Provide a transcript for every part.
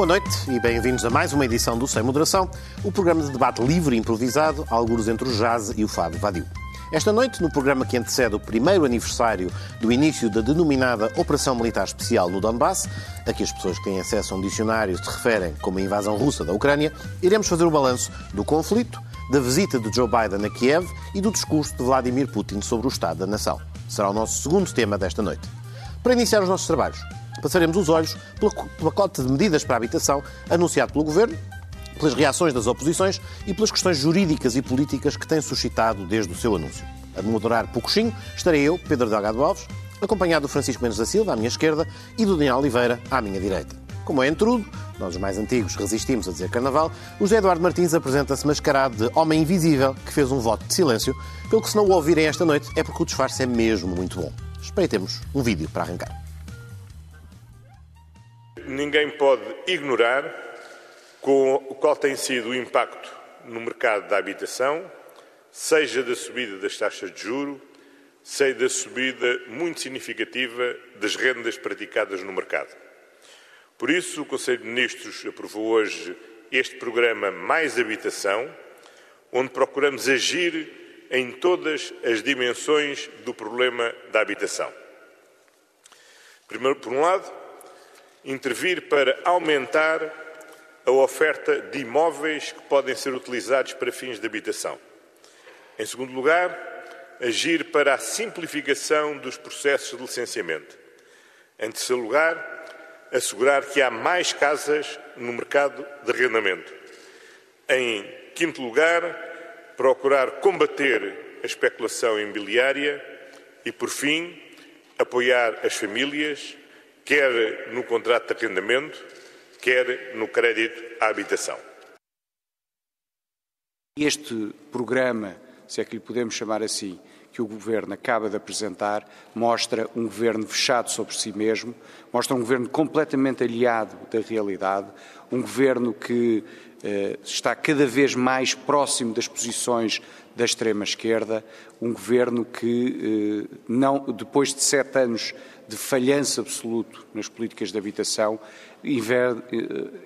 Boa noite e bem-vindos a mais uma edição do Sem Moderação, o programa de debate livre e improvisado, alguns entre o jazz e o fado vadio. Esta noite, no programa que antecede o primeiro aniversário do início da denominada Operação Militar Especial no Donbass, a que as pessoas que têm acesso a um dicionário se referem como a invasão russa da Ucrânia, iremos fazer o balanço do conflito, da visita de Joe Biden a Kiev e do discurso de Vladimir Putin sobre o Estado da Nação. Será o nosso segundo tema desta noite. Para iniciar os nossos trabalhos, passaremos os olhos pelo pacote de medidas para a habitação anunciado pelo Governo, pelas reações das oposições e pelas questões jurídicas e políticas que tem suscitado desde o seu anúncio. A moderar pouquinho estarei eu, Pedro Delgado Alves, acompanhado do Francisco Mendes da Silva, à minha esquerda, e do Daniel Oliveira, à minha direita. Como é entrudo, nós os mais antigos resistimos a dizer carnaval, o José Eduardo Martins apresenta-se mascarado de homem invisível que fez um voto de silêncio, pelo que se não o ouvirem esta noite é porque o disfarce é mesmo muito bom. Espreitemos um vídeo para arrancar. Ninguém pode ignorar qual tem sido o impacto no mercado da habitação, seja da subida das taxas de juro, seja da subida muito significativa das rendas praticadas no mercado. Por isso, o Conselho de Ministros aprovou hoje este programa Mais Habitação, onde procuramos agir em todas as dimensões do problema da habitação. Primeiro, por um lado, intervir para aumentar a oferta de imóveis que podem ser utilizados para fins de habitação. Em segundo lugar, agir para a simplificação dos processos de licenciamento. Em terceiro lugar, assegurar que há mais casas no mercado de arrendamento. Em quinto lugar, procurar combater a especulação imobiliária e, por fim, apoiar as famílias quer no contrato de arrendamento, quer no crédito à habitação. Este programa, se é que lhe podemos chamar assim, que o Governo acaba de apresentar, mostra um Governo fechado sobre si mesmo, mostra um Governo completamente aliado da realidade, um Governo que está cada vez mais próximo das posições da extrema-esquerda, um Governo que, eh, não, depois de sete anos de falhança absoluto nas políticas de habitação, eh,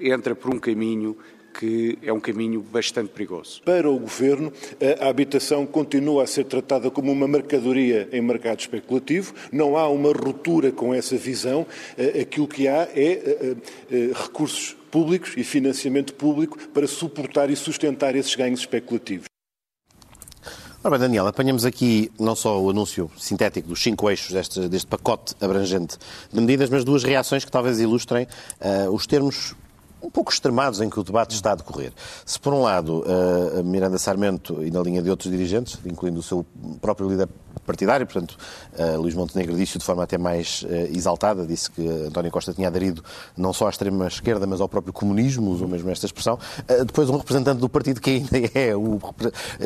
entra por um caminho que é um caminho bastante perigoso. Para o Governo, a habitação continua a ser tratada como uma mercadoria em mercado especulativo, não há uma ruptura com essa visão, eh, aquilo que há é eh, recursos públicos e financiamento público para suportar e sustentar esses ganhos especulativos. Ora bem, Daniel, apanhamos aqui não só o anúncio sintético dos cinco eixos deste, deste pacote abrangente de medidas, mas duas reações que talvez ilustrem uh, os termos um pouco extremados em que o debate está a decorrer. Se, por um lado, uh, Miranda Sarmento, e na linha de outros dirigentes, incluindo o seu próprio líder partidário, portanto, uh, Luís Montenegro disse de forma até mais uh, exaltada, disse que António Costa tinha aderido não só à extrema-esquerda, mas ao próprio comunismo, usou mesmo esta expressão. Uh, depois, um representante do partido que ainda é o,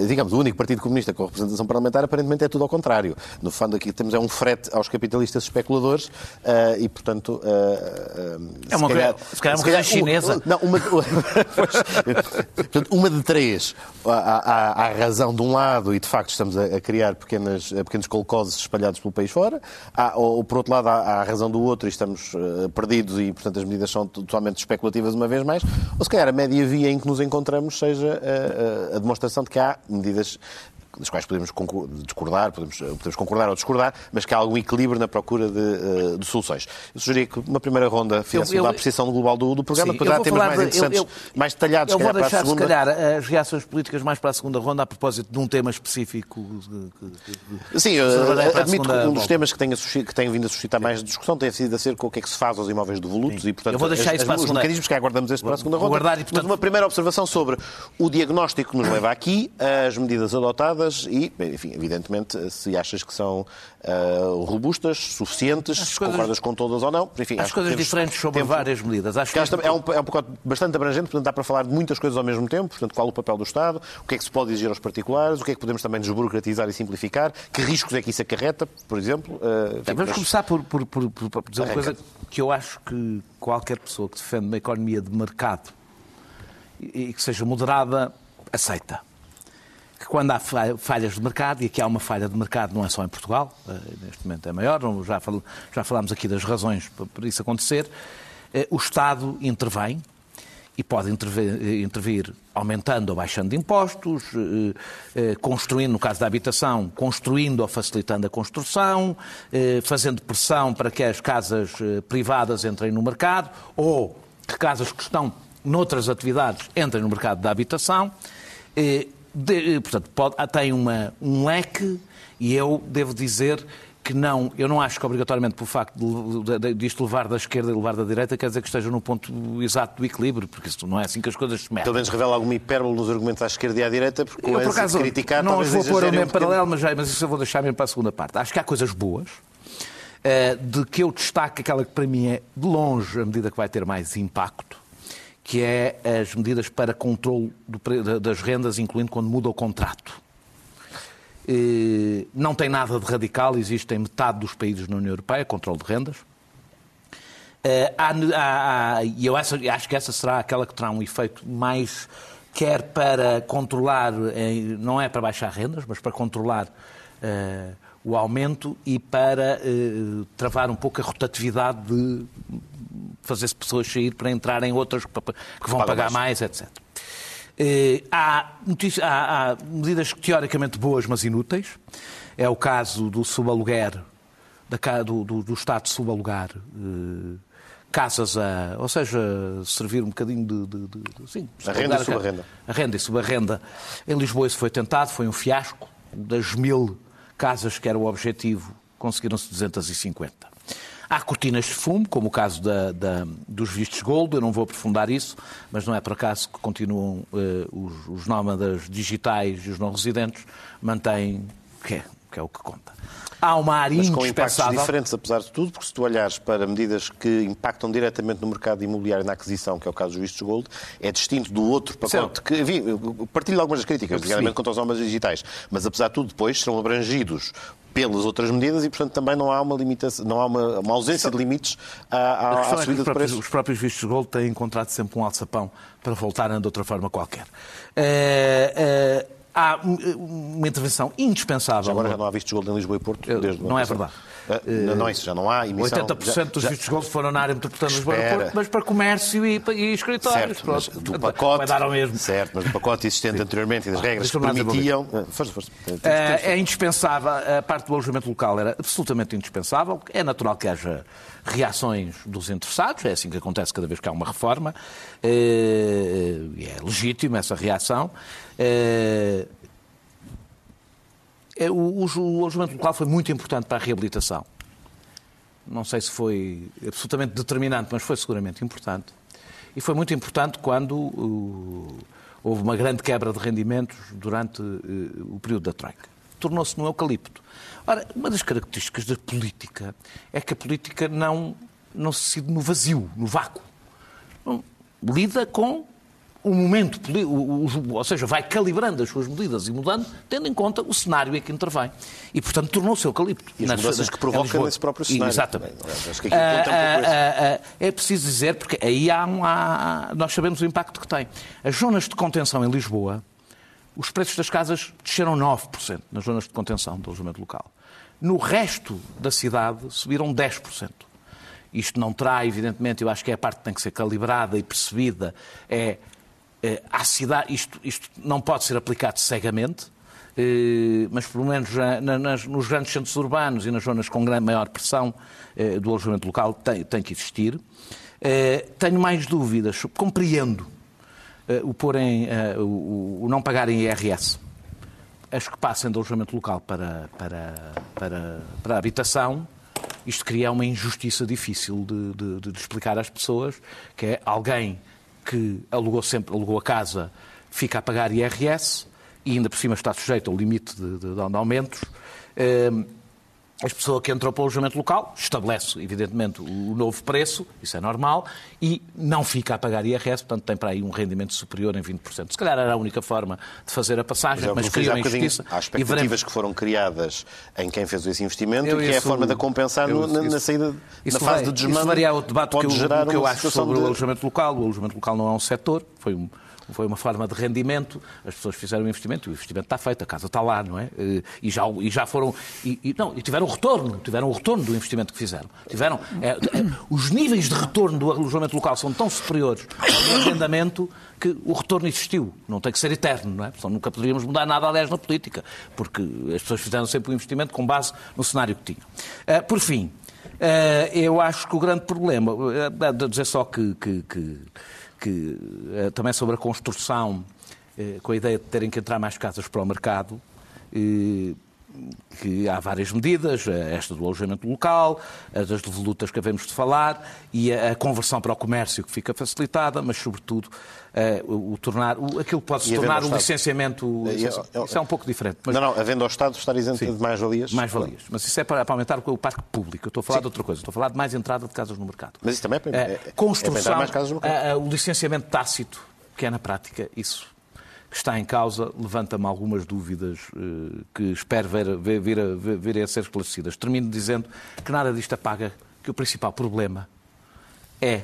digamos, o único partido comunista com representação parlamentar, aparentemente é tudo ao contrário. No fundo, aqui temos é um frete aos capitalistas especuladores e, portanto... é uma, calhar, se calhar, uma coisa chinesa. Não, uma, portanto, uma de três. Há, há, razão de um lado e, de facto, estamos a, a criar pequenas pequenos colcoses espalhados pelo país fora, há, ou, por outro lado, há, há a razão do outro e estamos uh, perdidos e, portanto, as medidas são totalmente especulativas uma vez mais, ou se calhar a média via em que nos encontramos seja uh, a demonstração de que há medidas das quais podemos discordar, podemos, podemos concordar ou discordar, mas que há algum equilíbrio na procura de, eh, de soluções. Eu sugeri que uma primeira ronda fizesse uma apreciação global do, do programa, depois há temas mais interessantes, eu, eu, mais detalhados. Eu vou deixar, se calhar, as reações políticas mais para a segunda ronda, a propósito de um tema específico. sim, uh, admito que um dos temas que tem, que tem vindo a suscitar mais discussão tem sido a ser com o que é que se faz aos imóveis devolutos sim. e, portanto, eu vou deixar as, isso para a segunda. os mecanismos que aguardamos este para a segunda ronda. Guardar, e, portanto... Mas uma primeira observação sobre o diagnóstico que nos leva aqui, as medidas adotadas, delas e, enfim, evidentemente, se achas que são uh, robustas, suficientes, se coisas, concordas com todas ou não. Enfim, as coisas diferentes sobre tempo, várias medidas. Acho que é, um, é um pacote bastante abrangente, portanto dá para falar de muitas coisas ao mesmo tempo. Portanto, qual o papel do Estado, o que é que se pode exigir aos particulares, o que é que podemos também desburocratizar e simplificar, que riscos é que isso acarreta, por exemplo. Uh, Vamos mas... começar por, por, por, por dizer uma coisa que eu acho que qualquer pessoa que defende uma economia de mercado e que seja moderada, aceita que quando há falhas de mercado, e aqui há uma falha de mercado não é só em Portugal, eh, neste momento é maior, já, já falámos aqui das razões para isso acontecer, eh, o Estado intervém e pode intervir, intervir aumentando ou baixando impostos, eh, construindo, no caso da habitação, construindo ou facilitando a construção, fazendo pressão para que as casas privadas entrem no mercado ou que casas que estão noutras atividades entrem no mercado da habitação de, portanto, pode, tem uma, um leque e eu devo dizer que não, eu não acho que obrigatoriamente por facto de, de, de isto levar da esquerda e levar da direita quer dizer que esteja no ponto exato do equilíbrio, porque isso não é assim que as coisas se metem. Pelo menos revela alguma hipérbole nos argumentos à esquerda e à direita, porque eu, por acaso, criticar não vou pôr o paralelo, mas, já, mas isso eu vou deixar mesmo para a segunda parte. Acho que há coisas boas, uh, de que eu destaco aquela que para mim é, de longe, a medida que vai ter mais impacto, que é as medidas para controle das rendas, incluindo quando muda o contrato. Não tem nada de radical, existe em metade dos países na União Europeia controle de rendas. E eu acho, que essa será aquela que terá um efeito mais, quer para controlar, não é para baixar rendas, mas para controlar o aumento e para travar um pouco a rotatividade de fazer-se pessoas sair para entrar em outras que vão pagar mais, etc. Eh, há, há, há, medidas teoricamente boas, mas inúteis. É o caso do subaluguer, da, do, do, do Estado subalugar eh, casas a. Ou seja, servir um bocadinho de. de, de, de sim, a renda e subarrenda. A renda e subarrenda. Em Lisboa isso foi tentado, foi um fiasco. Das mil casas que era o objetivo, conseguiram-se 250. Há cortinas de fumo, como o caso da, da, dos vistos gold, eu não vou aprofundar isso, mas não é por acaso que continuam uh, os, os nómadas digitais e os não residentes mantêm, que é, que é o que conta. Há uma área Mas com impactos diferentes, apesar de tudo, porque se tu olhares para medidas que impactam diretamente no mercado imobiliário na aquisição, que é o caso dos vistos gold, é distinto do outro pacote que, enfim, partilho algumas das críticas, nomeadamente contra os nómadas digitais, mas apesar de tudo, depois serão abrangidos pelas outras medidas e, portanto, também não há uma limitação, não há uma, uma ausência de limites à, à, à subida é de preços. Os próprios vistos gold têm encontrado sempre um alçapão para voltarem de outra forma qualquer. É, é, há uma intervenção indispensável. Já agora já não há vistos gold em Lisboa e Porto? Desde não é verdade. Uh, não, não, isso já não há emissão. 80% já, dos vistos gold foram na área metropolitana do aeroporto, mas para comércio e, e escritórios. Certo, mas do pacote, vai dar ao mesmo. Certo, mas do pacote existente anteriormente e das regras que permitiam... Força, força. É indispensável, a parte do alojamento local era absolutamente indispensável. É natural que haja reações dos interessados, é assim que acontece cada vez que há uma reforma, e é legítima essa reação. É, o, o alojamento local foi muito importante para a reabilitação. Não sei se foi absolutamente determinante, mas foi seguramente importante. E foi muito importante quando uh, houve uma grande quebra de rendimentos durante uh, o período da Troika. Tornou-se no eucalipto. Ora, uma das características da política é que a política não, não se decide no vazio, no vácuo. Lida com o momento, ou seja, vai calibrando as suas medidas e mudando, tendo em conta o cenário em que intervém. E, portanto, tornou-se eucalipto. E as mudanças que provocam nesse próprio cenário. Exatamente. Acho que aqui ah, ah, ah, é preciso dizer, porque aí há, um, há, nós sabemos o impacto que tem. As zonas de contenção em Lisboa, os preços das casas desceram 9% nas zonas de contenção do alojamento local. No resto da cidade, subiram 10%. Isto não terá, evidentemente, eu acho que é a parte que tem que ser calibrada e percebida, é à cidade, isto, isto não pode ser aplicado cegamente, eh, mas pelo menos nos grandes centros urbanos e nas zonas com maior pressão eh, do alojamento local tem, tem que existir. Tenho mais dúvidas, compreendo o, porem, o não pagarem IRS. As que passem do alojamento local para, para, para, para a habitação, isto cria uma injustiça difícil de, de, de explicar às pessoas, que é alguém que alugou sempre, alugou a casa, fica a pagar IRS e ainda por cima está sujeito ao limite de, de, de aumentos, eh, a pessoa que entrou para o alojamento local estabelece, evidentemente, o novo preço, isso é normal, e não fica a pagar IRS, portanto tem para aí um rendimento superior em 20%. Se calhar era a única forma de fazer a passagem, mas, mas criou a injustiça. Há expectativas veremos... que foram criadas em quem fez esse investimento eu, e que é a forma de compensar eu, na, isso, na, saída, na fase de desmando. Isso varia o debate que eu, que eu acho sobre de... o alojamento local. O alojamento local não é um setor, foi um foi uma forma de rendimento, as pessoas fizeram o investimento, o investimento está feito, a casa está lá, não é? Eh, e já, e já foram. E, e não, e tiveram retorno, tiveram o retorno do investimento que fizeram. Tiveram. É, é, os níveis de retorno do alojamento local são tão superiores ao arrendamento que o retorno existiu. Não tem que ser eterno, não é? Porque nunca poderíamos mudar nada, aliás, na política, porque as pessoas fizeram sempre o investimento com base no cenário que tinham. Por fim, eu acho que o grande problema, dizer só que, que, que que eh, também sobre a construção, eh, com a ideia de terem que entrar mais casas para o mercado, eh, que há várias medidas, esta do alojamento local, as das devolutas que havemos de falar, e a, conversão para o comércio que fica facilitada, mas sobretudo o, o tornar, o, aquilo que pode se tornar o licenciamento. Isso, isso é um pouco diferente. Mas... Não, não, havendo ao Estado estar isento Sim, de mais-valias. Mais-valias. Mas isso é para, para, aumentar o parque público. Eu estou a falar Sim. de outra coisa. Estou a falar de mais entrada de casas no mercado. Mas isso também é para, é, construção, é para mais casas no mercado. o licenciamento tácito, que é na prática isso que está em causa levanta-me algumas dúvidas eh, que espero ver, ver, vir, a, vir a ser esclarecidas. Termino dizendo que nada disto apaga que o principal problema é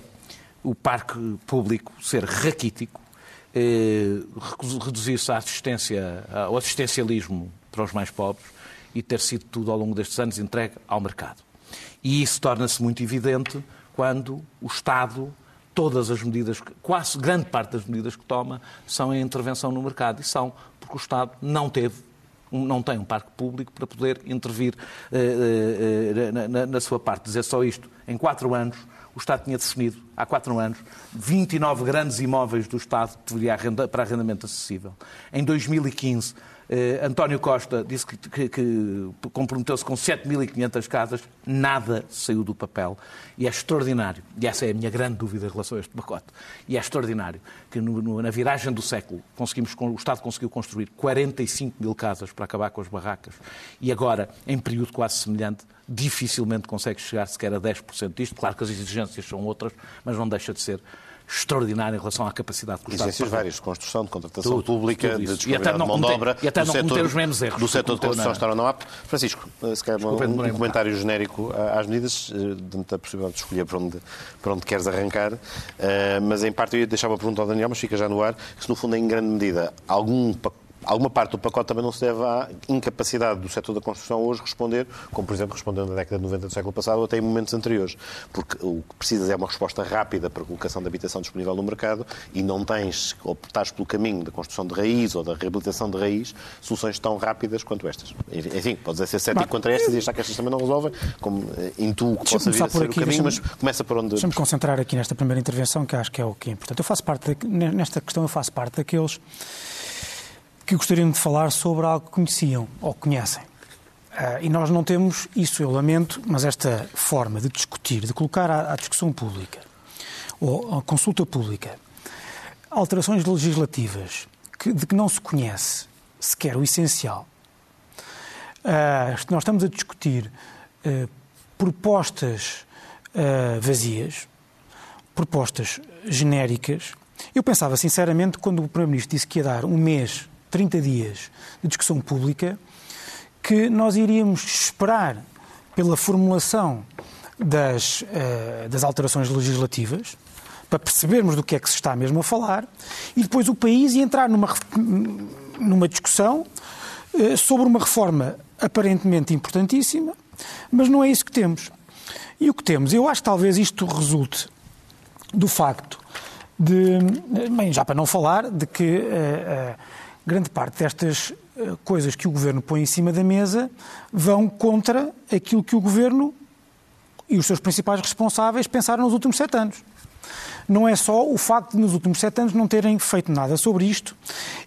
o parque público ser raquítico, eh, reduzir-se à assistência, ao assistencialismo para os mais pobres e ter sido tudo ao longo destes anos entregue ao mercado. E isso torna-se muito evidente quando o Estado todas as medidas, quase grande parte das medidas que toma, são em intervenção no mercado. E são porque o Estado não teve não tem um parque público para poder intervir uh, uh, na, na, na, sua parte. Dizer só isto, em quatro anos, o Estado tinha definido, há quatro anos, 29 grandes imóveis do Estado para arrendamento acessível. Em 2015, Uh, António Costa disse que, que, que comprometeu-se com 7.500 casas, nada saiu do papel. E é extraordinário, e essa é a minha grande dúvida em relação a este pacote, e é extraordinário que no, no, na viragem do século conseguimos, o Estado conseguiu construir 45 mil casas para acabar com as barracas, e agora, em período quase semelhante, dificilmente consegue chegar sequer a 10% disto. Claro que as exigências são outras, mas não deixa de ser extraordinário em relação à capacidade que o Estado... Exigências várias, de construção, de contratação tudo, pública, tudo de disponibilidade de mão de obra... E até não setor, cometer os mesmos erros. Do setor de construção estar ou não apto. Francisco, se calhar Desculpa, um, um comentário genérico às medidas, eh, dentro da possibilidade de escolher para onde, para onde queres arrancar, mas em parte eu ia deixar uma pergunta ao Daniel, mas fica já no ar, que se no fundo é em grande medida algum pacote alguma parte do pacote também não se deve à incapacidade do setor da construção hoje responder, como por exemplo respondeu na década de 90 do século passado ou até em momentos anteriores. Porque o que precisas é uma resposta rápida para a colocação de habitação disponível no mercado e não tens, optares pelo caminho da construção de raiz ou da reabilitação de raiz, soluções tão rápidas quanto estas. Enfim, podes ser cético contra estas e achar que estas também não resolvem, como eh, intuo que possa vir a ser aqui, o caminho, mas começa por onde... Deixa-me concentrar aqui nesta primeira intervenção, que acho que é o que é importante. Eu faço parte, de, nesta questão eu faço parte daqueles que gostariam de falar sobre algo que conheciam ou conhecem. Uh, e nós não temos isso, eu lamento, mas esta forma de discutir, de colocar à, à discussão pública ou à consulta pública alterações legislativas que, de que não se conhece sequer o essencial. Uh, nós estamos a discutir uh, propostas vazias, propostas genéricas. Eu pensava, sinceramente, quando o Primeiro-Ministro disse que ia dar um mês 30 dias de discussão pública, que nós iríamos esperar pela formulação das, uh, das alterações legislativas, para percebermos do que é que se está mesmo a falar, e depois o país ia entrar numa, numa discussão uh, sobre uma reforma aparentemente importantíssima, mas não é isso que temos. E o que temos? Eu acho que talvez isto resulte do facto de, bem, já para não falar, de que uh, grande parte destas eh, coisas que o Governo põe em cima da mesa vão contra aquilo que o Governo e os seus principais responsáveis pensaram nos últimos sete anos não é só o facto de nos últimos sete anos não terem feito nada sobre isto,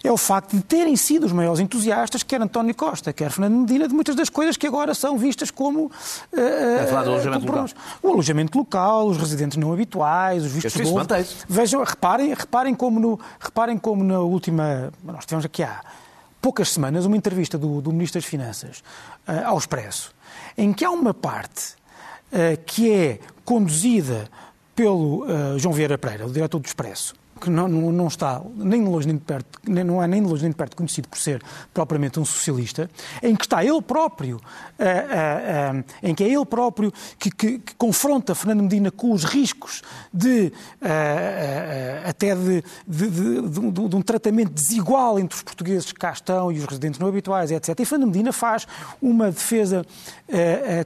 é o facto de terem sido os maiores entusiastas, quer António Costa, quer Fernando Medina, de muitas das coisas que agora são vistas como. Uh, falar do alojamento como, local. O alojamento local, os residentes não habituais, os vistos de Vejam, reparem, reparem, como no, reparem como na última. Nós tivemos aqui há poucas semanas uma entrevista do, do Ministro das Finanças uh, ao Expresso, em que há uma parte uh, que é conduzida pelo uh, João Vieira Pereira, o diretor do Expresso, que não, não, não, está nem de longe nem de perto, não é nem de longe nem de perto conhecido por ser propriamente um socialista, em que está ele próprio, uh, uh, uh, em que é ele próprio que, que, que, confronta Fernando Medina com os riscos de até de, de, de, de, um tratamento desigual entre os portugueses que cá estão e os residentes não habituais, etc. E Fernando Medina faz uma defesa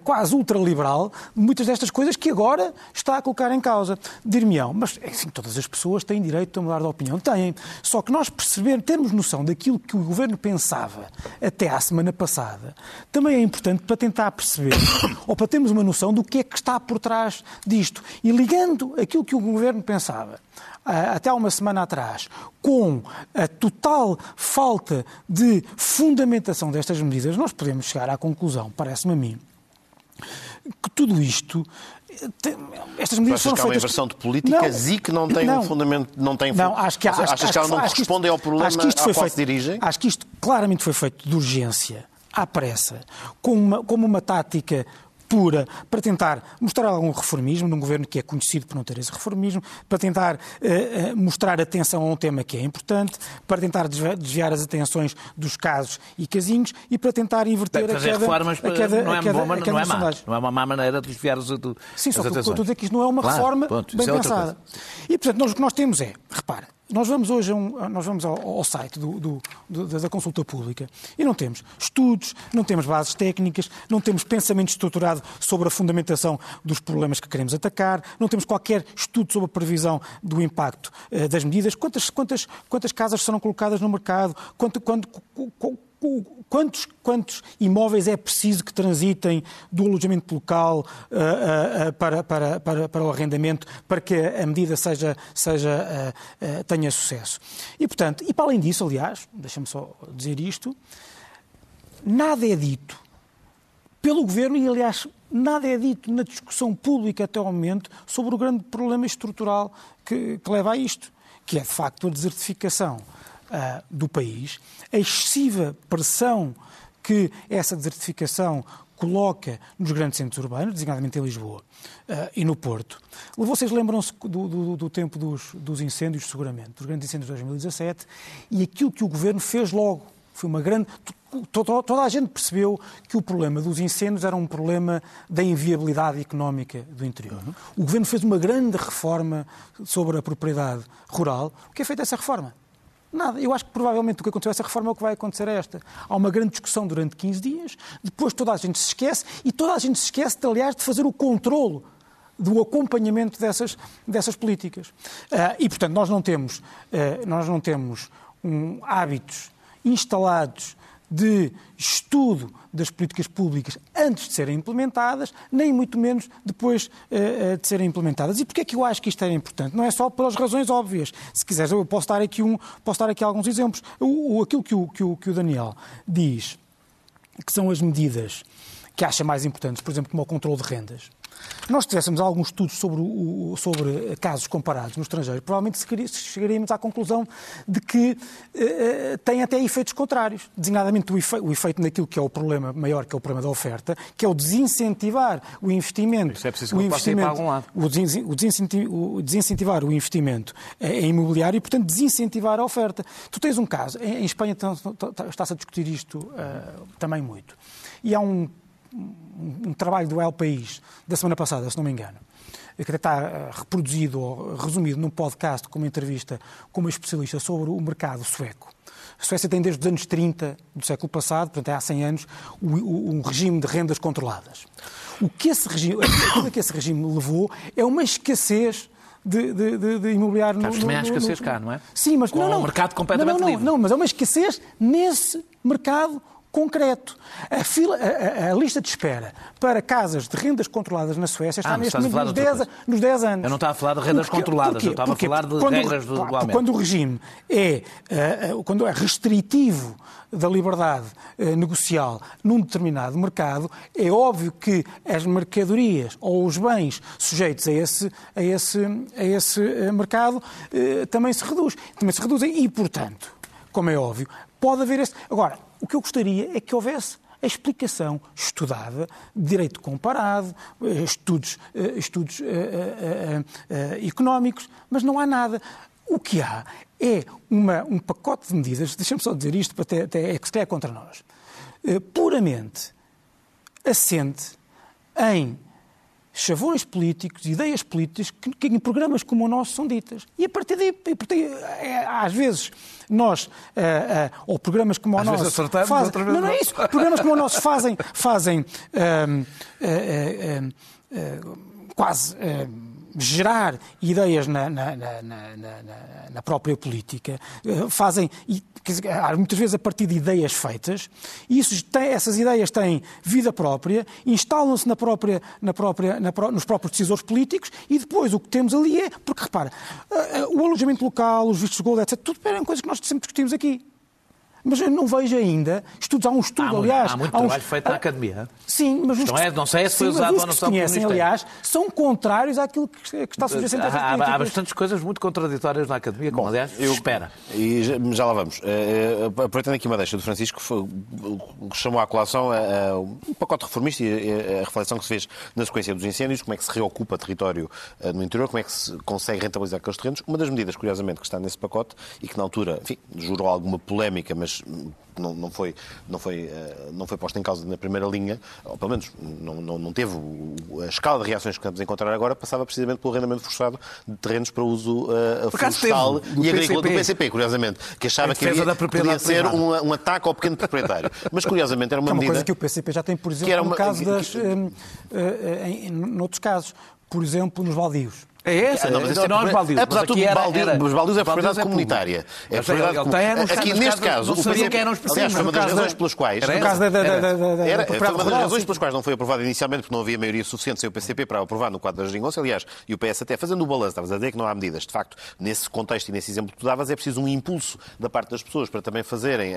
quase ultraliberal de muitas destas coisas que agora está a colocar em causa. Dir-me-ão, mas enfim, todas as pessoas têm direito direito a mudar de opinião. Têm. Só que nós perceber, termos noção daquilo que o governo pensava até à semana passada, também é importante para tentar perceber, ou para termos uma noção do que é que está por trás disto. E ligando aquilo que o governo pensava até há uma semana atrás, com a total falta de fundamentação destas medidas, nós podemos chegar à conclusão, parece-me a mim, que tudo isto estas medidas foram que há uma inversão de políticas não, e que não tem não, um fundamento, não tem não, acho que, acho, achas que elas não correspondem ao problema acho que isto foi feito, se dirigem? Acho que isto claramente foi feito de urgência, à pressa, como uma, como uma tática pura para tentar mostrar algum reformismo num governo que é conhecido por não ter esse reformismo, para tentar uh, mostrar atenção a um tema que é importante, para tentar desviar as atenções dos casos e casinhos e para tentar inverter Fazer a queda, reformas a queda, não é, a queda, uma, a queda não, é má, não é uma má maneira de desviar os, Sim, só que estou a dizer que isto não é uma claro, reforma ponto, bem é pensada. E, portanto, nós, o que nós temos é, repara, nós vamos hoje um, nós vamos ao, ao site do, do, da consulta pública e não temos estudos, não temos bases técnicas, não temos pensamento estruturado sobre a fundamentação dos problemas que queremos atacar, não temos qualquer estudo sobre a previsão do impacto uh, das medidas, quantas, quantas, quantas casas serão colocadas no mercado, quanto, quanto, quantos, quantos imóveis é preciso que transitem do alojamento local uh, uh, para, para, para, para, o arrendamento para que a medida seja, seja, uh, tenha sucesso. E, portanto, e para além disso, aliás, deixa-me só dizer isto, nada é dito pelo Governo e, aliás, nada é dito na discussão pública até ao momento sobre o grande problema estrutural que, que leva a isto, que é, de facto, a desertificação uh, do país, a excessiva pressão que essa desertificação coloca nos grandes centros urbanos, designadamente em Lisboa uh, e no Porto. Vocês lembram-se do, do, do, tempo dos, dos, incêndios, seguramente, dos grandes incêndios de 2017, e aquilo que o governo fez logo. Foi uma grande. Toda, toda a gente percebeu que o problema dos incêndios era um problema da inviabilidade económica do interior. Uhum. O governo fez uma grande reforma sobre a propriedade rural. O que é feito essa reforma? Nada. Eu acho que provavelmente o que aconteceu essa reforma é o que vai acontecer a esta. Há uma grande discussão durante 15 dias, depois toda a gente se esquece e toda a gente se esquece, de, aliás, de fazer o controlo do acompanhamento dessas, dessas políticas. Uh, e, portanto, nós não temos, uh, nós não temos um, hábitos instalados de estudo das políticas públicas antes de serem implementadas, nem muito menos depois uh, de serem implementadas. E porquê é que eu acho que isto é importante? Não é só pelas razões óbvias. Se quiseres, eu posso dar aqui, um, posso dar aqui alguns exemplos. O, o, aquilo que o, que, o, que o Daniel diz, que são as medidas que acha mais importantes, por exemplo, como o controle de rendas nós tivéssemos alguns estudos sobre, o, sobre casos comparados no estrangeiro, provavelmente chegaríamos à conclusão de que uh, tem até efeitos contrários, designadamente o, efe, o, efeito naquilo que é o problema maior, que é o problema da oferta, que é o desincentivar o investimento. Isso é preciso o investimento, para algum lado. O, desincentivar, o desincentivar o investimento em imobiliário e, portanto, desincentivar a oferta. Tu tens um caso, em, em Espanha está-se a discutir isto uh, também muito, e há um um, trabalho do El País da semana passada, se não me engano, que até está eh, reproduzido ou resumido num podcast com uma entrevista com uma especialista sobre o mercado sueco. A Suécia tem desde os anos 30 do século passado, portanto há 100 anos, um regime de rendas controladas. O que esse regime, aquilo que esse regime levou é uma escassez de, de, de, de imobiliário no, no, no, escassez cá, não é? Sim, mas Com não, não. um mercado completamente não, não, livre. Não, mas é uma escassez nesse mercado concreto. A, fila, a, a, lista de espera para casas de rendas controladas na Suécia está ah, neste momento nos 10, nos 10 anos. Eu não estava a falar de rendas Porque, controladas, porquê? eu estava Porquê? a falar de quando, regras do, do Quando o regime é, uh, quando é restritivo da liberdade uh, negocial num determinado mercado, é óbvio que as mercadorias ou os bens sujeitos a esse, a esse, a esse mercado também se reduz, também se reduzem e, portanto, como é óbvio, Pode haver esse. Agora, o que eu gostaria é que houvesse a explicação estudada, direito comparado, eh, estudos, eh, estudos uh, uh, uh, económicos, mas não há nada. O que há é uma, um pacote de medidas, deixa-me só dizer isto, até, até é que se é contra nós, puramente assente em chavões políticos, ideias políticas que, que, em programas como o nosso são ditas. E a partir daí, é, às vezes, nós, uh, uh, ou programas como o nosso. Fazem, não, não é isso. Programas como o nosso fazem, fazem uh, quase gerar ideias na, na, na, na, própria política, eh, fazem, e, muitas vezes a partir de ideias feitas, e isso tem, essas ideias têm vida própria, instalam-se na própria, na própria, nos próprios decisores políticos, e depois o que temos ali é, porque repara, eh, eh, o alojamento local, os vistos de gold, etc., tudo eram coisas que nós sempre discutimos aqui. Mas eu não vejo ainda estudos. Há um estudo, há aliás. Há muito há trabalho feito na academia. Sim, mas os não, é, não sei se foi sim, usado ou não se conhecem, aliás, são contrários àquilo que está a sugerir há, há, há bastantes coisas muito contraditórias na academia, como Bom, aliás eu, espera. E já, já lá vamos. Uh, aproveitando aqui uma deixa do Francisco, foi, chamou à colação uh, um pacote reformista e a reflexão que se fez na sequência dos incêndios, como é que se reocupa território uh, no interior, como é que se consegue rentabilizar aqueles terrenos. Uma das medidas, curiosamente, que está nesse pacote e que na altura, enfim, jurou alguma polémica, mas não, não, foi, não, foi, eh, não foi posta em causa na primeira linha, ou pelo menos não, não, não teve a escala de reações que estamos a encontrar agora, passava precisamente pelo arrendamento forçado de terrenos para uso uh, florestal e agrícola do PCP, curiosamente, que achava que havia, podia ser um, um, ataque ao pequeno proprietário. Mas curiosamente era uma, é uma medida... coisa que o PCP já tem, por exemplo, uma... no caso das... Que... Uh, uh, em, em, outros casos, por exemplo, nos baldios. É esse? Não, mas é, não é baldios. Apesar de tudo, era, baldio, era, os baldios é propriedade é comunitária. É propriedade comunitária. Aqui, neste caso, o PCP, aliás, foi uma das razões pelas quais... No caso da... Foi uma das razões pelas quais não foi aprovado inicialmente, porque não havia maioria suficiente sem o PCP para aprovar no quadro da geringonça, aliás, e o PS até fazendo o balanço, estavas a dizer que não há medidas. De facto, nesse contexto e nesse exemplo que tu davas, é preciso um impulso da parte das pessoas para também fazerem,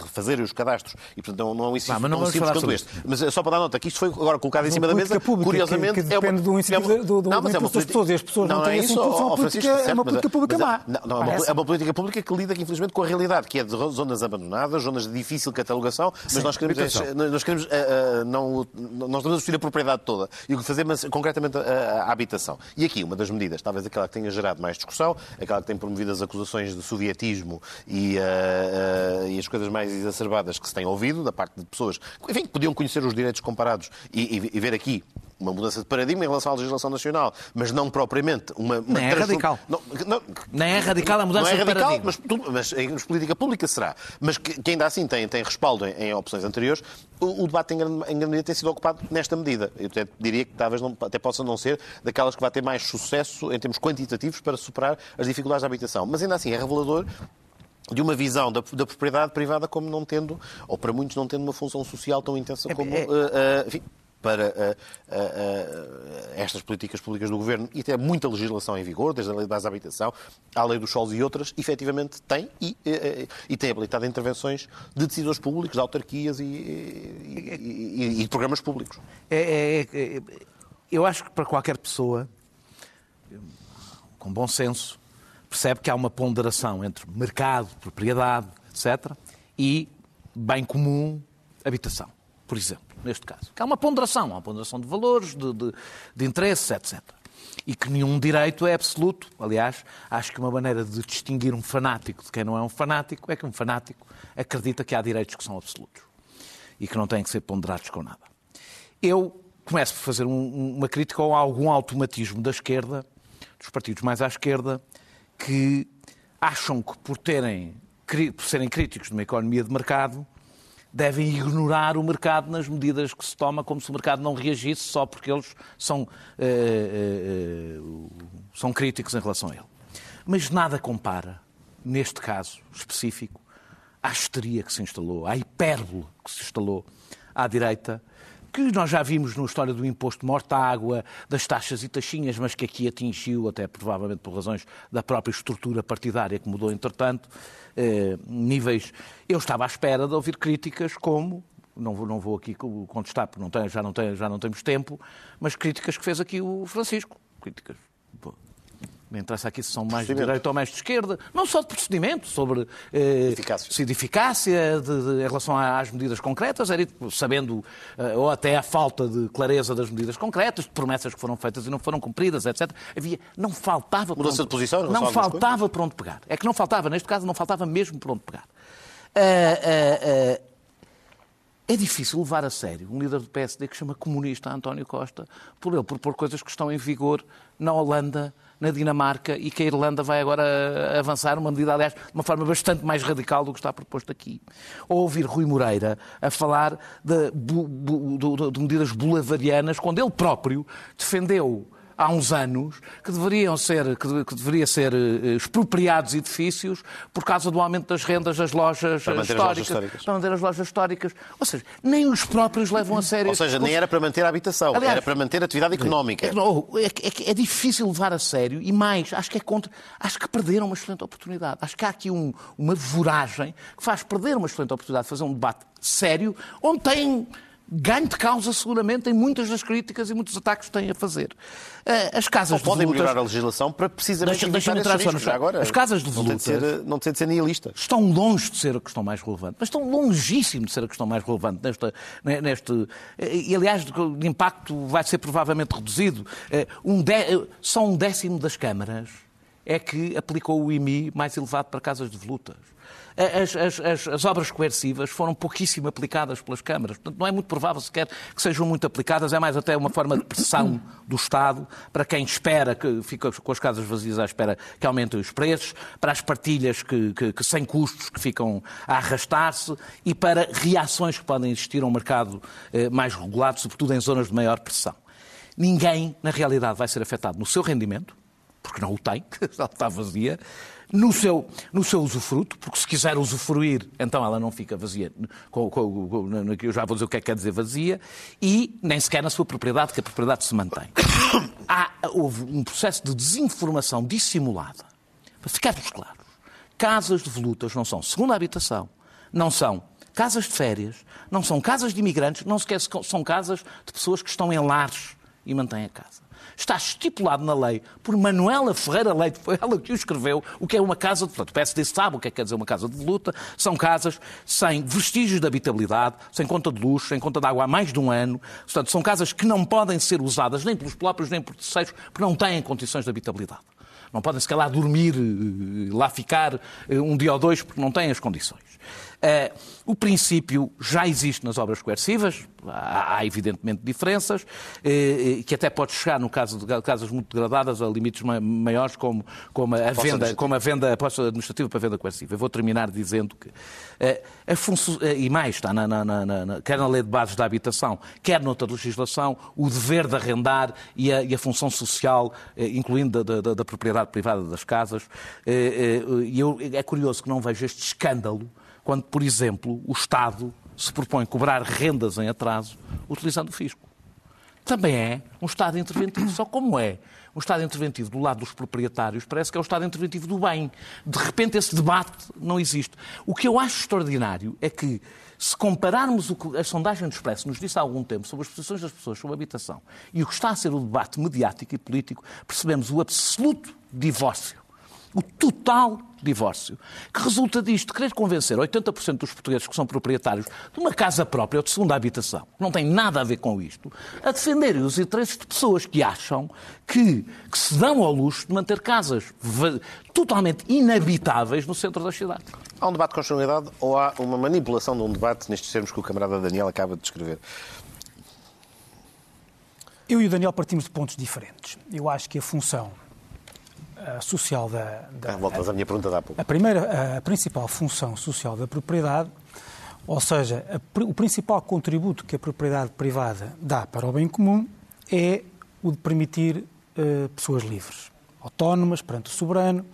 refazerem os cadastros. E, portanto, não é um exercício tão simples quanto este. Mas só para dar nota, que isto foi agora colocado em cima da mesa, curiosamente... Que depende do incentivo das pessoas as pessoas não têm esse solução política, é uma política pública má. Não, não, é, uma, é uma política pública que lida, infelizmente, com a realidade, que é de zonas abandonadas, zonas de difícil catalogação, mas nós queremos, é, nós queremos uh, uh, não, nós estamos a discutir a propriedade toda e o que fazer, mas concretamente a, a, habitação. E aqui, uma das medidas, talvez aquela que tenha gerado mais discussão, aquela que tem promovido as acusações de sovietismo e, uh, e as coisas mais exacerbadas que se têm ouvido da parte de pessoas que, enfim, podiam conhecer os direitos comparados e, e, e ver aqui uma mudança de paradigma em relação à legislação nacional, mas não propriamente uma. uma Nem é radical. Não, não, Nem é radical a mudança não é radical, de paradigma. Mas, mas em política pública será. Mas que, que ainda assim tem, tem respaldo em, em opções anteriores, o, o debate em grande, em grande medida tem sido ocupado nesta medida. Eu até diria que talvez não, até possa não ser daquelas que vai ter mais sucesso em termos quantitativos para superar as dificuldades da habitação. Mas ainda assim é revelador de uma visão da, da, propriedade privada como não tendo, ou para muitos não tendo uma função social tão intensa é, como. É, uh, uh, enfim, para uh, uh, uh, estas políticas públicas do Governo e tem muita legislação em vigor, desde a lei de base da habitação à lei dos solos e outras, efetivamente tem e, e tem habilitado intervenções de decisores públicos, de autarquias e, e, e programas públicos. É, é, é, eu acho que para qualquer pessoa, com bom senso, percebe que há uma ponderação entre mercado, propriedade, etc., e bem comum, habitação, por exemplo neste caso. Que há uma ponderação, há uma ponderação de valores, de, de, de interesses, etc. E que nenhum direito é absoluto. Aliás, acho que uma maneira de distinguir um fanático de quem não é um fanático é que um fanático acredita que há direitos que são absolutos e que não têm que ser ponderados com nada. Eu começo por fazer um, uma crítica a algum automatismo da esquerda, dos partidos mais à esquerda, que acham que por, terem, por serem críticos de uma economia de mercado, devem ignorar o mercado nas medidas que se toma, como se o mercado não reagisse só porque eles são, uh, uh, são críticos em relação a ele. Mas nada compara, neste caso específico, à histeria que se instalou, à hipérbole que se instalou à direita, que nós já vimos na história do imposto morta-água, das taxas e taxinhas, mas que aqui atingiu, até provavelmente por razões da própria estrutura partidária que mudou entretanto, eh, níveis. Eu estava à espera de ouvir críticas como não vou, não vou aqui contestar porque não tem, já, não tem, já não temos tempo, mas críticas que fez aqui o Francisco. Críticas não interessa aqui se são mais de direita ou mais de esquerda, não só de procedimento, sobre eh, Eficácia. se de eficácia de, de- em relação às medidas concretas, era, sabendo, eh, ou até a falta de clareza das medidas concretas, de promessas que foram feitas e não foram cumpridas, etc. Havia, não faltava Mudança de posição não algumas faltava por onde pegar. É que não faltava, neste caso, não faltava mesmo por onde pegar. Ah, ah, ah, é difícil levar a sério um líder do PSD que chama comunista António Costa por ele propor coisas que estão em vigor na Holanda, na Dinamarca e que a Irlanda vai agora avançar uma medida, aliás, de uma forma bastante mais radical do que está proposto aqui. Ou ouvir Rui Moreira a falar de- de medidas bolavarianas quando ele próprio defendeu há uns anos que deveriam ser que, que deveria ser eh, expropriados edifícios por causa do aumento das rendas das lojas Para eh, manter as lojas históricas, históricas. para manter as lojas históricas. Ou seja, nem os próprios levam a sério. Ou seja, nem era para manter a habitação, Aliás, era para manter a atividade económica. É, é é é difícil levar a sério e mais, acho que é contra. Acho que perderam uma excelente oportunidade. Acho que há aqui um- uma voragem que faz perder uma excelente oportunidade de fazer um debate sério, onde tem ganho de causa, seguramente, em muitas das críticas e muitos ataques que têm a fazer. Eh, As casas Ou de podem volutas melhorar a legislação para precisamente Deixa- esses só riscos. agora, as casas de não tem de ser, volutas- não tem de ser nihilista. estão longe de ser a questão mais relevante, mas estão longíssimo de ser a questão mais relevante nesta, neste. E, aliás, o impacto vai ser provavelmente reduzido. Eh, Um dé- só um décimo das câmaras é que aplicou o IMI mais elevado para casas de volutas. As, as- as- as obras coercivas foram pouquíssimo aplicadas pelas câmaras. Portanto, não é muito provável sequer que sejam muito aplicadas. É mais até uma forma de pressão do Estado para quem espera que fica com as casas vazias à espera que aumentem os preços, para as partilhas que, que- que sem custos que ficam a arrastar-se e para reações que podem existir a um mercado eh, mais regulado, sobretudo em zonas de maior pressão. Ninguém, na realidade, vai ser afetado no seu rendimento, porque não o tem, está vazia, no seu, no seu usufruto, porque se quiser usufruir, então ela não fica vazia, com, com- com- eu já vou dizer o que é que quer dizer vazia, e nem sequer na sua propriedade, que a propriedade se mantém. Há, houve um processo de desinformação dissimulada, para ficarmos claros. Casas de volutas não são segunda habitação, não são casas de férias, não são casas de imigrantes, não sequer são casas de pessoas que estão em lares e mantêm a casa. Está estipulado na lei por Manuela Ferreira Leite, foi ela que o escreveu, o que é uma casa de. Portanto, o PSD sabe o que é que quer dizer uma casa de voluta. São casas sem vestígios de habitabilidade, sem conta de luz, sem conta de água há mais de um ano. Portanto, são casas que não podem ser usadas nem pelos próprios nem por terceiros, porque não têm condições de habitabilidade. Não podem, se calhar, dormir, eh, lá ficar eh, um dia ou dois, porque não têm as condições. Eh, o princípio já existe nas obras coercivas, há, há evidentemente diferenças, eh, que até pode chegar, no caso de casas muito degradadas, a limites ma- maiores, como, como, a, venda, administrativa. como a venda, a posse administrativa para a venda coerciva. Eu vou terminar dizendo que a eh, e mais, está na, na- na- na- quer na lei de bases da habitação, quer noutra legislação, o dever de arrendar e a, e a função social, incluindo da, da- da propriedade privada das casas. E eu, é curioso que não vejo este escândalo quando, por exemplo, o Estado se propõe cobrar rendas em atraso utilizando o fisco também é um Estado interventivo. Só como é um Estado interventivo do lado dos proprietários, parece que é o Estado interventivo do bem. De repente esse debate não existe. O que eu acho extraordinário é que, se compararmos o que a sondagem do Expresso nos disse há algum tempo sobre as posições das pessoas sobre a habitação e o que está a ser o debate mediático e político, percebemos o absoluto divórcio o total divórcio, que resulta disto, querer convencer 80% dos portugueses que são proprietários de uma casa própria ou de segunda habitação, que não tem nada a ver com isto, a defenderem os interesses de pessoas que acham que, que se dão ao luxo de manter casas totalmente inabitáveis no centro das cidades. Há um debate de constitucionalidade ou há uma manipulação de um debate nestes termos que o camarada Daniel acaba de descrever? Eu e o Daniel partimos de pontos diferentes. Eu acho que a função social da, da- Ah, voltas à minha pergunta de há pouco. a primeira, a principal função social da propriedade, ou seja, a o principal contributo que a propriedade privada dá para o bem comum é o de permitir eh, pessoas livres, autónomas perante o soberano,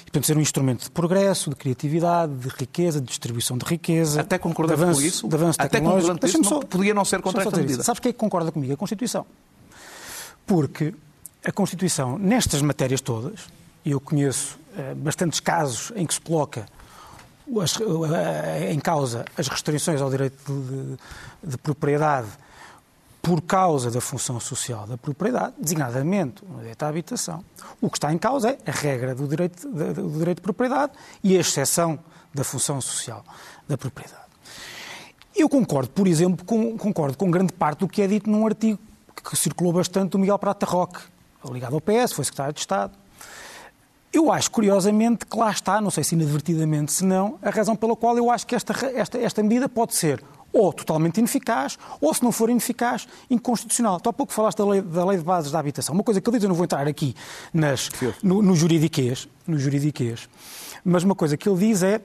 e, portanto, ser um instrumento de progresso, de criatividade, de riqueza, de distribuição de riqueza, Até avanço, com isso? de avanço Até concordando com isso, Deixa-me não- podia não ser contra só esta medida. isso. Sabes quem é que concorda comigo? A Constituição. Porque a Constituição, nestas matérias todas, e eu conheço eh, bastantes casos em que se coloca as- eh, em causa as restrições ao direito de, de- de propriedade por causa da função social da propriedade, designadamente no direito à habitação. O que está em causa é a regra do direito, do direito de propriedade e a exceção da função social da propriedade. Eu concordo, por exemplo, com, concordo com grande parte do que é dito num artigo que circulou bastante do Miguel Prata Roque, ligado ao PS, foi secretário de Estado. Eu acho, curiosamente, que lá está, não sei se inadvertidamente, se não, a razão pela qual eu acho que esta, esta, esta medida pode ser ou totalmente ineficaz, ou se não for ineficaz, inconstitucional. Tu há pouco falaste da lei, da lei de bases da habitação. Uma coisa que ele diz, eu não vou entrar aqui nas, no, no juridiquês, no juridiquês, mas uma coisa que ele diz é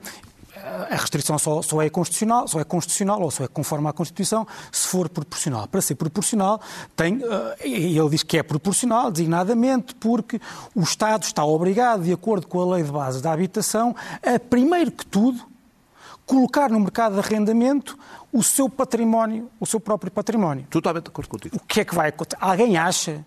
a restrição só, só, é constitucional, só é constitucional ou só é conforme à Constituição se for proporcional. Para ser proporcional, tem, uh, ele diz que é proporcional, designadamente, porque o Estado está obrigado, de acordo com a lei de base da habitação, a, primeiro que tudo, colocar no mercado de arrendamento o seu património, o seu próprio património. Totalmente de acordo contigo. O que é que vai acontecer? Alguém acha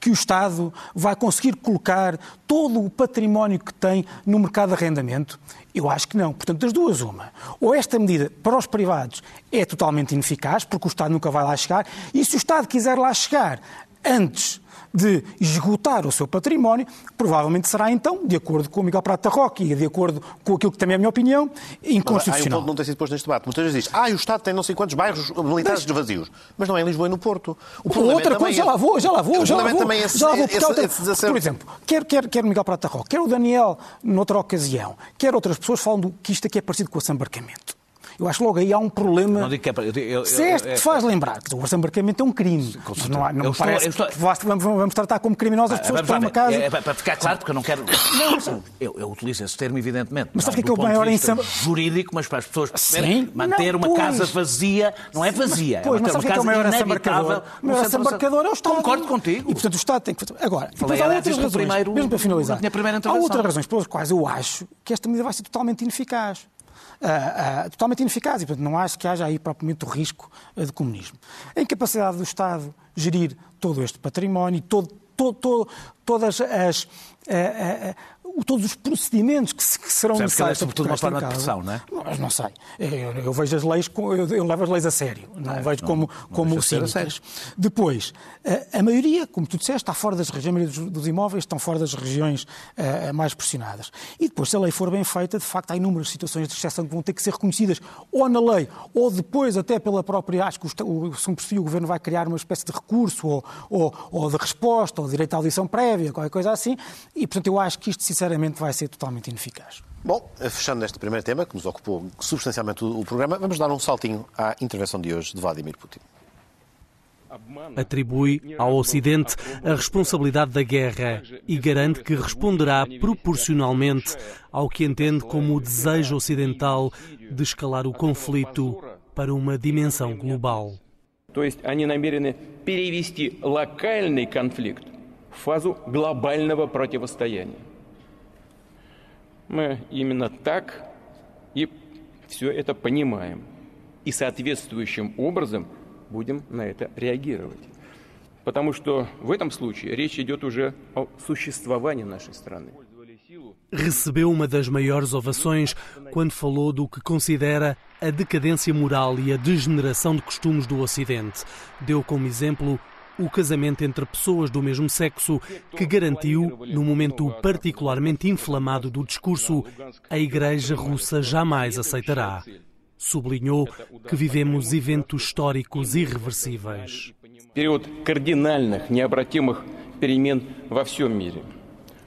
que o Estado vai conseguir colocar todo o património que tem no mercado de arrendamento? Eu acho que não. Portanto, das duas, uma. Ou esta medida para os privados é totalmente ineficaz, porque o Estado nunca vai lá chegar, e se o Estado quiser lá chegar antes de esgotar o seu património, provavelmente será então, de acordo com o Miguel Prata Roque e de acordo com aquilo que também é a minha opinião, inconstitucional. Mas, ponto não tem sido posto neste debate. Muitas vezes diz, ah, o Estado tem não sei quantos bairros militares mas, vazios, mas não é em Lisboa e no Porto. O outra é coisa, já lá vou, já lá vou, já lá vou. Também esse, já lá vou esse, outra, esse por exemplo, quer, quer, quer o Miguel Prata Roque, quer o Daniel, noutra ocasião, quer outras pessoas falam que isto aqui é parecido com o assambarcamento. Eu acho que logo aí há um problema. Não digo que é, eu, eu, Se este te faz lembrar que o assambarcamento é um crime. Não, há, não me parece estou, estou... vamos, vamos, tratar como criminosos as pessoas que estão numa casa. É, é, para ficar claro, porque eu não quero. Não, eu, utilizo esse termo, evidentemente. Mas sabe que é, é o maior ensam... jurídico, mas para as pessoas perceberem, manter não, uma pois. casa vazia não é vazia. Pois, é mas sabe o que é o maior assambarcador? O maior assambarcador é o Estado. Concordo contigo. E, portanto, o Estado tem que fazer. Agora, depois há outras razões, mesmo para finalizar, há outras razões pelas quais eu acho que esta medida vai ser totalmente ineficaz uh, uh, totalmente ineficaz e, portanto, não acho que haja aí propriamente o risco uh, de comunismo. A incapacidade do Estado gerir todo este património, todo, todo, todo, todas as todos os procedimentos que, se, que serão Sabe necessários. Que é sobretudo uma forma de pressão, não é? Mas não sei. Eu, eu vejo as leis, eu, eu, levo as leis a sério, não, não vejo não, como, não como cínicas. Depois, a, a, maioria, como tu disseste, está fora das regiões, dos, dos imóveis estão fora das regiões uh, mais pressionadas. E depois, se a lei for bem feita, de facto, há inúmeras situações de exceção que vão ter que ser reconhecidas ou na lei, ou depois até pela própria, acho que o, o, se o Governo vai criar uma espécie de recurso ou, ou, ou de resposta, ou direito à audição prévia, qualquer coisa assim. E, portanto, eu acho que isto, sinceramente, vai ser totalmente ineficaz. Bom, fechando este primeiro tema, que nos ocupou substancialmente o, programa, vamos dar um saltinho à intervenção de hoje de Vladimir Putin. Atribui ao Ocidente a responsabilidade da guerra e garante que responderá proporcionalmente ao que entende como o desejo ocidental de escalar o conflito para uma dimensão global. То есть они намерены перевести локальный конфликт в фазу глобального противостояния. Мы именно так и все это понимаем. И соответствующим образом будем на это реагировать. Потому что в этом случае речь идет уже о существовании нашей страны. Recebeu uma das maiores ovações quando falou do que considera a decadência moral e a degeneração de costumes do Ocidente. Deu como exemplo o casamento entre pessoas do mesmo sexo, que garantiu, no momento particularmente inflamado do discurso, a Igreja Russa jamais aceitará. Sublinhou que vivemos eventos históricos irreversíveis. Период кардинальных, необратимых перемен во всем мире.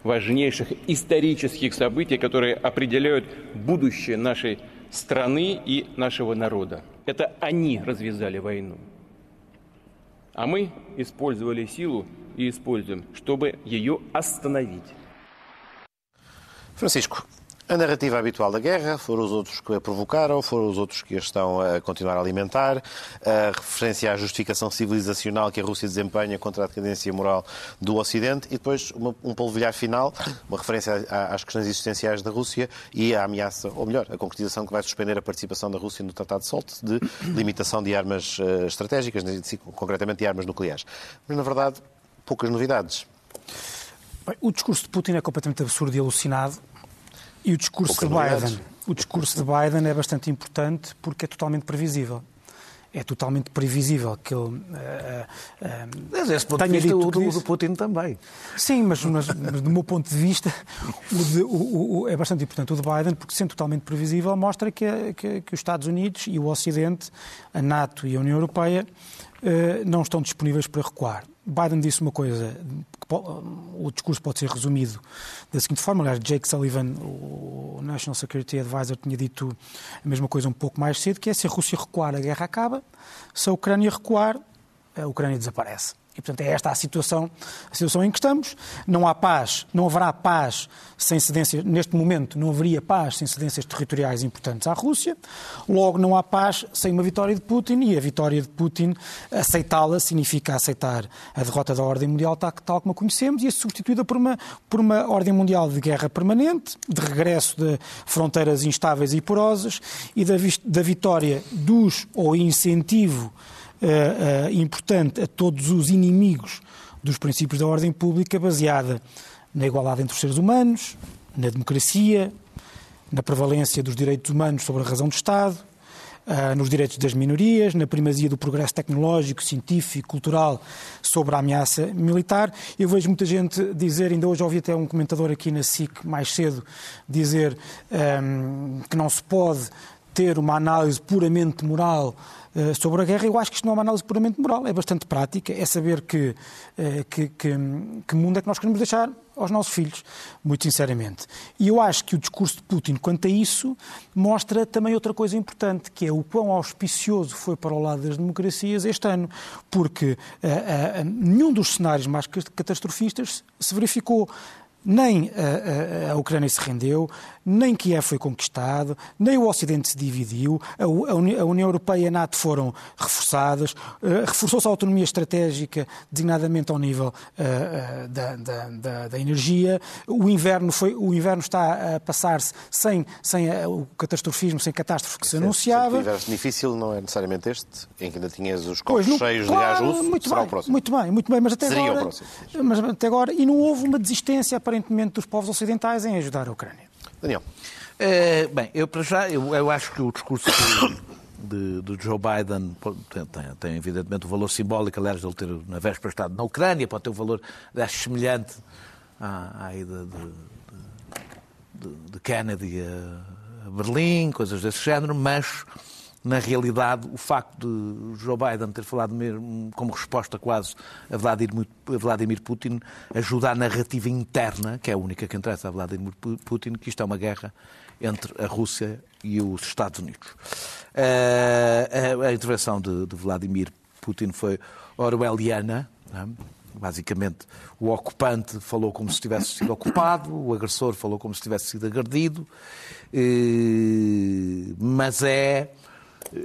Важнейших исторических событий, которые определяют будущее нашей страны и нашего народа. Это они развязали войну. А мы использовали силу и используем, чтобы ее остановить. Франциско, A narrativa habitual da guerra foram os outros que a provocaram, foram os outros que a estão a continuar a alimentar, a referência à justificação civilizacional que a Rússia desempenha contra a decadência moral do Ocidente e depois uma, um polvilhar final, uma referência às questões existenciais da Rússia e à ameaça, ou melhor, a concretização que vai suspender a participação da Rússia no Tratado de Solte de limitação de armas uh, estratégicas, concretamente de armas nucleares. Mas, na verdade, poucas novidades. Bem, o discurso de Putin é completamente absurdo e alucinado. E o discurso de Biden, o discurso de Biden é bastante importante porque é totalmente previsível. é totalmente previsível que ele uh, uh, Desse ponto tenha de vista, dito o, do, Putin também. Sim, mas, mas, mas, do meu ponto de vista o de, o, o, é bastante importante o de Biden, porque sendo totalmente previsível mostra que, que, que os Estados Unidos e o Ocidente, a NATO e a União Europeia uh, não estão disponíveis para recuar. Biden disse uma coisa, o discurso pode ser resumido da seguinte forma, aliás, Jake Sullivan, o National Security Advisor, tinha dito a mesma coisa um pouco mais cedo, que é se a Rússia recuar, a guerra acaba, se a Ucrânia recuar, a Ucrânia desaparece. E, portanto, é esta a situação, a situação em que estamos. Não há paz, não haverá paz sem cedências, neste momento não haveria paz sem cedências territoriais importantes à Rússia. Logo, não há paz sem uma vitória de Putin e a vitória de Putin, aceitá-la, significa aceitar a derrota da ordem mundial tal, tal como a conhecemos e a substituída por uma, por uma ordem mundial de guerra permanente, de regresso de fronteiras instáveis e porosas e da, da vitória dos, ou incentivo, uh, uh, importante a todos os inimigos dos princípios da ordem pública, baseada na igualdade entre os seres humanos, na democracia, na prevalência dos direitos humanos sobre a razão do Estado, uh, nos direitos das minorias, na primazia do progresso tecnológico, científico, cultural sobre a ameaça militar. Eu vejo muita gente dizer, ainda hoje ouvi até um comentador aqui na SIC mais cedo, dizer um, que não se pode ter uma análise puramente moral eh, sobre a guerra, eu acho que isto não é uma análise puramente moral, é bastante prática, é saber que, eh, que, que, que mundo é que nós queremos deixar aos nossos filhos, muito sinceramente. E eu acho que o discurso de Putin quanto a isso mostra também outra coisa importante, que é o quão auspicioso foi para o lado das democracias este ano, porque uh, nenhum dos cenários mais catastrofistas se verificou nem a, Ucrânia se rendeu, nem Kiev foi conquistado, nem o Ocidente se dividiu, a, União Europeia e a NATO foram reforçadas, uh, reforçou-se a autonomia estratégica, designadamente ao nível uh, uh, da, da, da, energia, o inverno, foi, o inverno está a passar-se sem, sem o catastrofismo, sem catástrofe que se anunciava. Se difícil não é necessariamente este, em que ainda tinhas os copos cheios claro, de russo, muito será bem, o próximo. Muito bem, muito bem, mas até Seria agora... o próximo. Mas até agora, e não houve uma desistência aparentemente dos povos ocidentais em ajudar a Ucrânia. Daniel. É, bem, eu para já, eu, eu acho que o discurso de, de, Joe Biden tem, tem, tem, evidentemente o valor simbólico, aliás, ele ter na véspera estado na Ucrânia, pode ter um valor acho, semelhante à, à ida de, de, de Kennedy a Berlim, coisas desse género, mas na realidade, o facto de Joe Biden ter falado mesmo como resposta quase a Vladimir, Putin ajuda a narrativa interna, que é a única que interessa a Vladimir Putin, que isto é uma guerra entre a Rússia e os Estados Unidos. A, a, intervenção de, Vladimir Putin foi orwelliana. É? Basicamente, o ocupante falou como se tivesse sido ocupado, o agressor falou como se tivesse sido agredido, mas é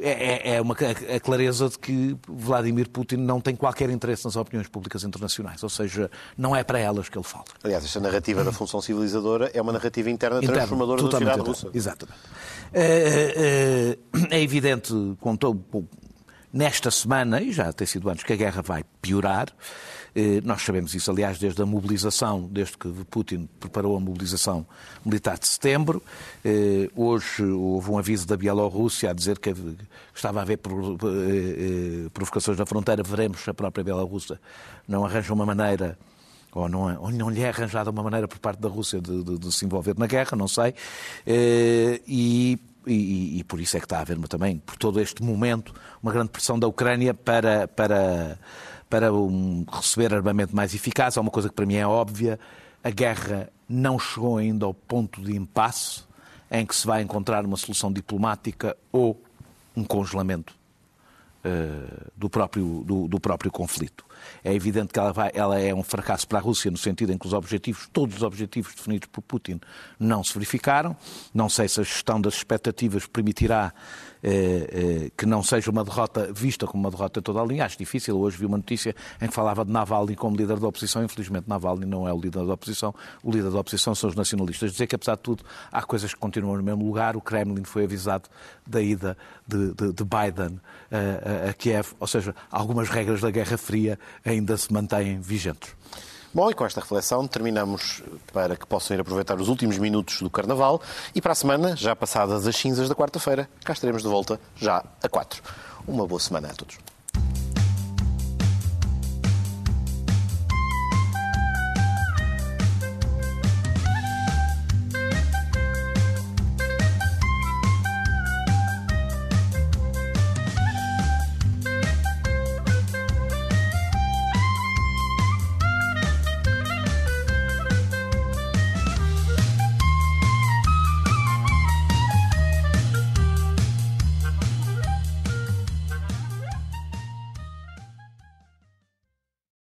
é, é, é uma a clareza de que Vladimir Putin não tem qualquer interesse nas opiniões públicas internacionais, ou seja, não é para elas que ele fala. Aliás, esta narrativa da função civilizadora é uma narrativa interna, interna transformadora da sociedade russa. Exatamente. É, é, é evidente, contou nesta semana, e já tem sido antes, que a guerra vai piorar. Eh, nós sabemos isso, aliás, desde a mobilização, desde que Putin preparou a mobilização militar de setembro. Eh, hoje houve um aviso da Bielorrússia a dizer que estava a haver eh, provocações na fronteira. Veremos se a própria Bielorrússia não arranja uma maneira ou não, ou não lhe é arranjada uma maneira por parte da Rússia de, de, de se envolver na guerra, não sei. E, e, e, por isso é que está a haver também, por todo este momento, uma grande pressão da Ucrânia para, para para um, receber armamento mais eficaz. Há uma coisa que para mim é óbvia: a guerra não chegou ainda ao ponto de impasse em que se vai encontrar uma solução diplomática ou um congelamento uh, do, próprio, do, do, próprio conflito. É evidente que ela, vai, ela é um fracasso para a Rússia no sentido em que os objetivos, todos os objetivos definidos por Putin, não se verificaram. Não sei se a gestão das expectativas permitirá que não seja uma derrota vista como uma derrota toda a linha. Acho difícil. Hoje vi uma notícia em que falava de Navalny como líder da oposição. Infelizmente, Navalny não é o líder da oposição. O líder da oposição são os nacionalistas. Dizer que, apesar de tudo, há coisas que continuam no mesmo lugar. O Kremlin foi avisado da ida de, de, de Biden a, a, a Kiev. Ou seja, algumas regras da Guerra Fria ainda se mantêm vigentes. Bom, e com esta reflexão terminamos para que possam ir aproveitar os últimos minutos do Carnaval e para a semana, já passadas as cinzas da quarta-feira, cá estaremos de volta já a quatro. Uma boa semana a todos.